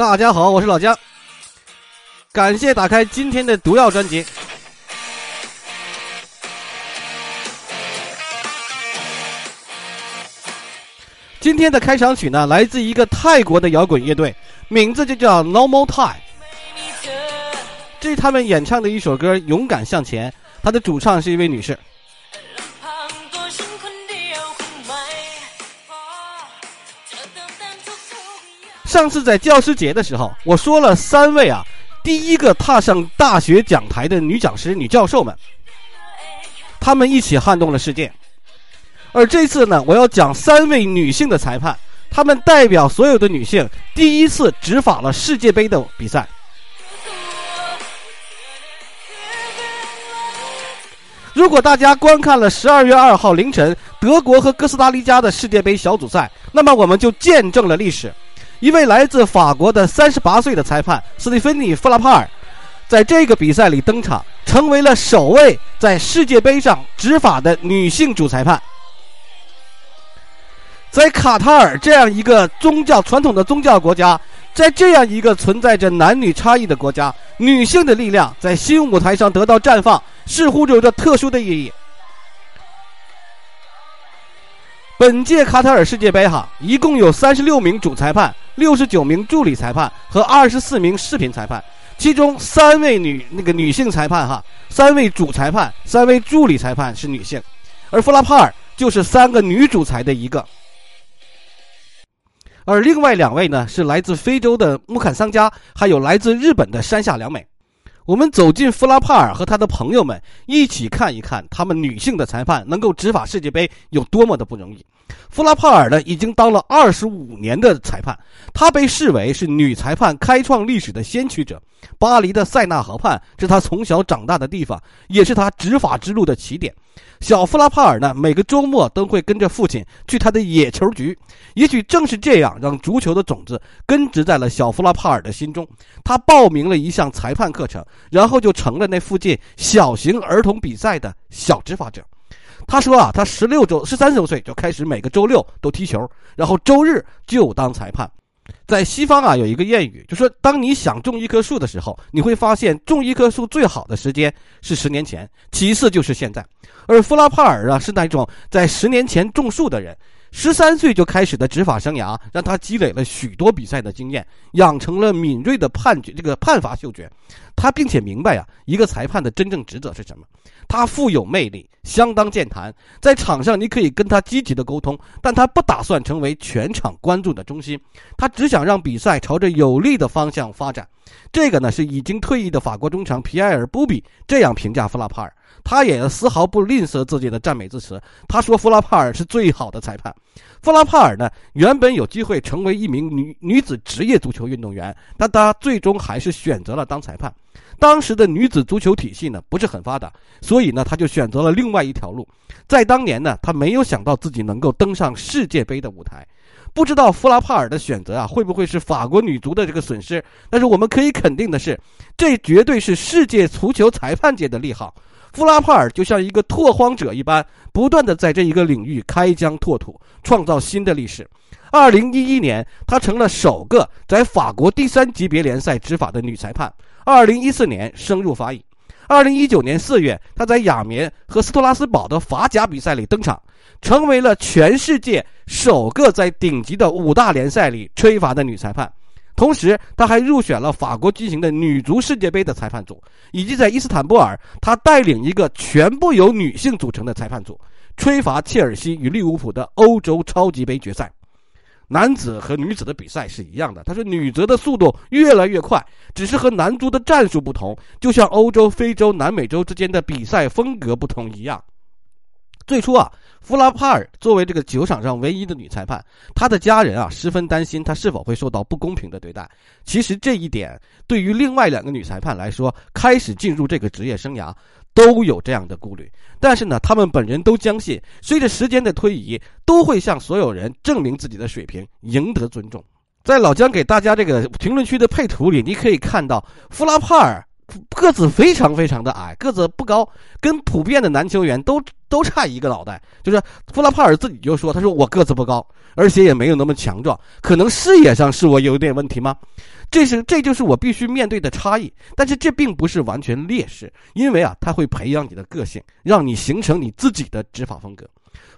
大家好，我是老姜，感谢打开今天的毒药专辑。今天的开场曲呢，来自一个泰国的摇滚乐队，名字就叫 No More Time。这是他们演唱的一首歌《勇敢向前》，它的主唱是一位女士。上次在教师节的时候，我说了三位啊，第一个踏上大学讲台的女讲师、女教授们，她们一起撼动了世界。而这次呢，我要讲三位女性的裁判，她们代表所有的女性，第一次执法了世界杯的比赛。如果大家观看了十二月二号凌晨德国和哥斯达黎加的世界杯小组赛，那么我们就见证了历史。一位来自法国的三十八岁的裁判斯蒂芬妮·弗拉帕尔，在这个比赛里登场，成为了首位在世界杯上执法的女性主裁判。在卡塔尔这样一个宗教传统的宗教国家，在这样一个存在着男女差异的国家，女性的力量在新舞台上得到绽放，似乎有着特殊的意义。本届卡塔尔世界杯哈，一共有三十六名主裁判、六十九名助理裁判和二十四名视频裁判，其中三位女那个女性裁判哈，三位主裁判、三位助理裁判是女性，而弗拉帕尔就是三个女主裁的一个。而另外两位呢，是来自非洲的穆坎桑加，还有来自日本的山下良美。我们走进弗拉帕尔和他的朋友们，一起看一看他们女性的裁判能够执法世界杯有多么的不容易。弗拉帕尔呢，已经当了二十五年的裁判，他被视为是女裁判开创历史的先驱者。巴黎的塞纳河畔是他从小长大的地方，也是他执法之路的起点。小弗拉帕尔呢，每个周末都会跟着父亲去他的野球局。也许正是这样，让足球的种子根植在了小弗拉帕尔的心中。他报名了一项裁判课程，然后就成了那附近小型儿童比赛的小执法者。他说啊，他十六周、十三周岁就开始每个周六都踢球，然后周日就当裁判。在西方啊，有一个谚语，就说当你想种一棵树的时候，你会发现种一棵树最好的时间是十年前，其次就是现在。而弗拉帕尔啊，是那种在十年前种树的人。十三岁就开始的执法生涯，让他积累了许多比赛的经验，养成了敏锐的判决这个判罚嗅觉。他并且明白啊，一个裁判的真正职责是什么。他富有魅力，相当健谈，在场上你可以跟他积极的沟通，但他不打算成为全场关注的中心。他只想让比赛朝着有利的方向发展。这个呢，是已经退役的法国中场皮埃尔·布比这样评价弗拉帕尔。他也丝毫不吝啬自己的赞美之词。他说：“弗拉帕尔是最好的裁判。”弗拉帕尔呢，原本有机会成为一名女女子职业足球运动员，但他最终还是选择了当裁判。当时的女子足球体系呢不是很发达，所以呢，他就选择了另外一条路。在当年呢，他没有想到自己能够登上世界杯的舞台。不知道弗拉帕尔的选择啊，会不会是法国女足的这个损失？但是我们可以肯定的是，这绝对是世界足球裁判界的利好。弗拉帕尔就像一个拓荒者一般，不断的在这一个领域开疆拓土，创造新的历史。二零一一年，她成了首个在法国第三级别联赛执法的女裁判。二零一四年升入法乙。二零一九年四月，她在亚眠和斯托拉斯堡的法甲比赛里登场，成为了全世界首个在顶级的五大联赛里吹罚的女裁判。同时，他还入选了法国进行的女足世界杯的裁判组，以及在伊斯坦布尔，他带领一个全部由女性组成的裁判组，吹罚切尔西与利物浦的欧洲超级杯决赛。男子和女子的比赛是一样的，他说女足的速度越来越快，只是和男足的战术不同，就像欧洲、非洲、南美洲之间的比赛风格不同一样。最初啊。弗拉帕尔作为这个球场上唯一的女裁判，她的家人啊十分担心她是否会受到不公平的对待。其实这一点对于另外两个女裁判来说，开始进入这个职业生涯都有这样的顾虑。但是呢，他们本人都相信，随着时间的推移，都会向所有人证明自己的水平，赢得尊重。在老姜给大家这个评论区的配图里，你可以看到弗拉帕尔。个子非常非常的矮，个子不高，跟普遍的男球员都都差一个脑袋。就是弗拉帕尔自己就说：“他说我个子不高，而且也没有那么强壮，可能视野上是我有点问题吗？这是这就是我必须面对的差异。但是这并不是完全劣势，因为啊，他会培养你的个性，让你形成你自己的执法风格。”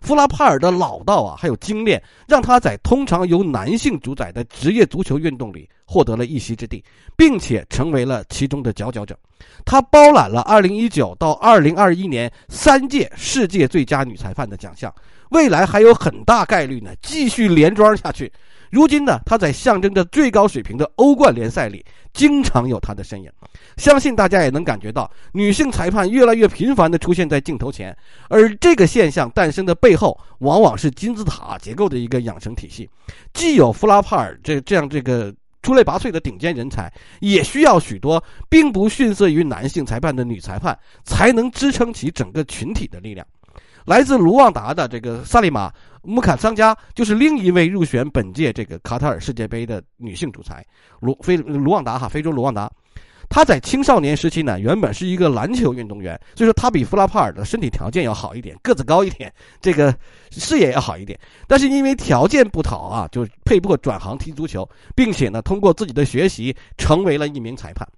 弗拉帕尔的老道啊，还有精炼，让他在通常由男性主宰的职业足球运动里获得了一席之地，并且成为了其中的佼佼者。他包揽了2019到2021年三届世界最佳女裁判的奖项，未来还有很大概率呢继续连庄下去。如今呢，他在象征着最高水平的欧冠联赛里，经常有他的身影。相信大家也能感觉到，女性裁判越来越频繁地出现在镜头前，而这个现象诞生的背后，往往是金字塔结构的一个养成体系。既有弗拉帕尔这这样这个出类拔萃的顶尖人才，也需要许多并不逊色于男性裁判的女裁判，才能支撑起整个群体的力量。来自卢旺达的这个萨利玛·穆坎桑加就是另一位入选本届这个卡塔尔世界杯的女性主裁。卢非卢旺达哈，非洲卢旺达，他在青少年时期呢，原本是一个篮球运动员，所以说他比弗拉帕尔的身体条件要好一点，个子高一点，这个视野要好一点。但是因为条件不讨啊，就被迫转行踢足球，并且呢，通过自己的学习成为了一名裁判。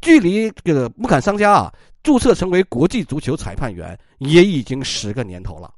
距离这个穆坎桑加啊。注册成为国际足球裁判员也已经十个年头了，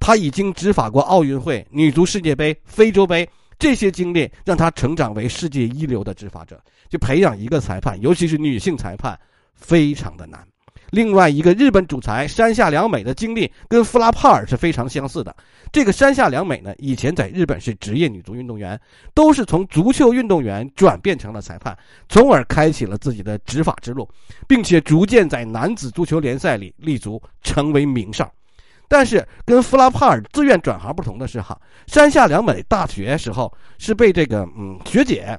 他已经执法过奥运会、女足世界杯、非洲杯，这些经历让他成长为世界一流的执法者。就培养一个裁判，尤其是女性裁判，非常的难。另外一个日本主裁山下良美的经历跟弗拉帕尔是非常相似的。这个山下良美呢，以前在日本是职业女足运动员，都是从足球运动员转变成了裁判，从而开启了自己的执法之路，并且逐渐在男子足球联赛里立足，成为名哨。但是跟弗拉帕尔自愿转行不同的是，哈，山下良美大学时候是被这个嗯学姐。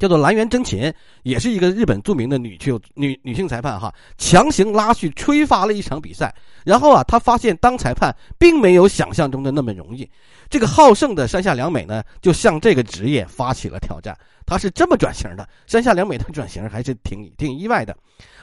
叫做蓝原真琴，也是一个日本著名的女球女女性裁判哈，强行拉去吹罚了一场比赛，然后啊，他发现当裁判并没有想象中的那么容易。这个好胜的山下良美呢，就向这个职业发起了挑战。他是这么转型的，山下良美的转型还是挺挺意外的。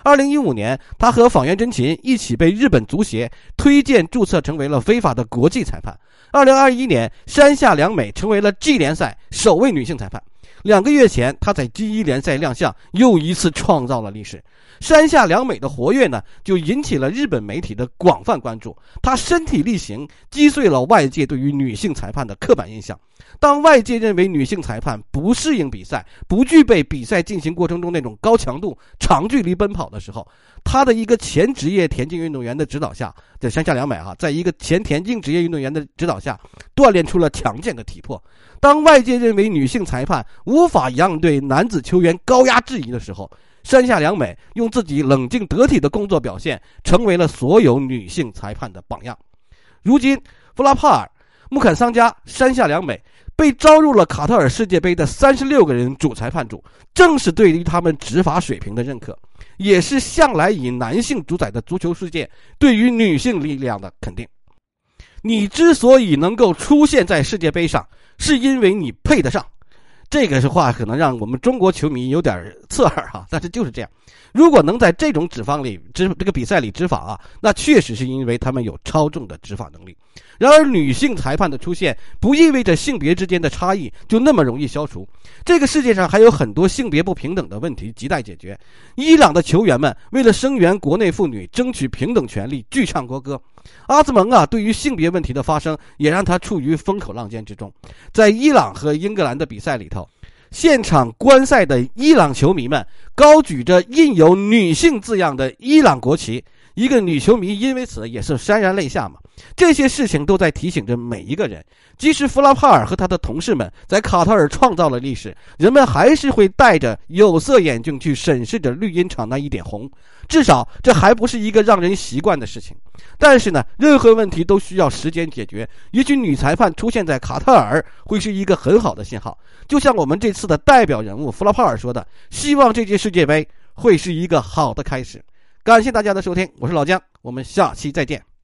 二零一五年，他和访原真琴一起被日本足协推荐注册成为了非法的国际裁判。二零二一年，山下良美成为了 G 联赛首位女性裁判。两个月前，他在 G 一联赛亮相，又一次创造了历史。山下良美的活跃呢，就引起了日本媒体的广泛关注。他身体力行，击碎了外界对于女性裁判的刻板印象。当外界认为女性裁判不适应比赛，不具备比赛进行过程中那种高强度、长距离奔跑的时候，他的一个前职业田径运动员的指导下，在山下良美哈，在一个前田径职业运动员的指导下，锻炼出了强健的体魄。当外界认为女性裁判无法应对男子球员高压质疑的时候，山下良美用自己冷静得体的工作表现，成为了所有女性裁判的榜样。如今，弗拉帕尔、穆坎桑加、山下良美被招入了卡塔尔世界杯的三十六个人主裁判组，正是对于他们执法水平的认可，也是向来以男性主宰的足球世界对于女性力量的肯定。你之所以能够出现在世界杯上，是因为你配得上。这个是话，可能让我们中国球迷有点刺耳哈，但是就是这样。如果能在这种执法里执这个比赛里执法啊，那确实是因为他们有超重的执法能力。然而，女性裁判的出现不意味着性别之间的差异就那么容易消除。这个世界上还有很多性别不平等的问题亟待解决。伊朗的球员们为了声援国内妇女、争取平等权利，剧唱国歌。阿兹蒙啊，对于性别问题的发生，也让他处于风口浪尖之中。在伊朗和英格兰的比赛里头。现场观赛的伊朗球迷们高举着印有“女性”字样的伊朗国旗，一个女球迷因为此也是潸然泪下嘛。这些事情都在提醒着每一个人，即使弗拉帕尔和他的同事们在卡塔尔创造了历史，人们还是会戴着有色眼镜去审视着绿茵场那一点红。至少这还不是一个让人习惯的事情。但是呢，任何问题都需要时间解决。也许女裁判出现在卡塔尔会是一个很好的信号，就像我们这次的代表人物弗拉帕尔说的：“希望这届世界杯会是一个好的开始。”感谢大家的收听，我是老姜，我们下期再见。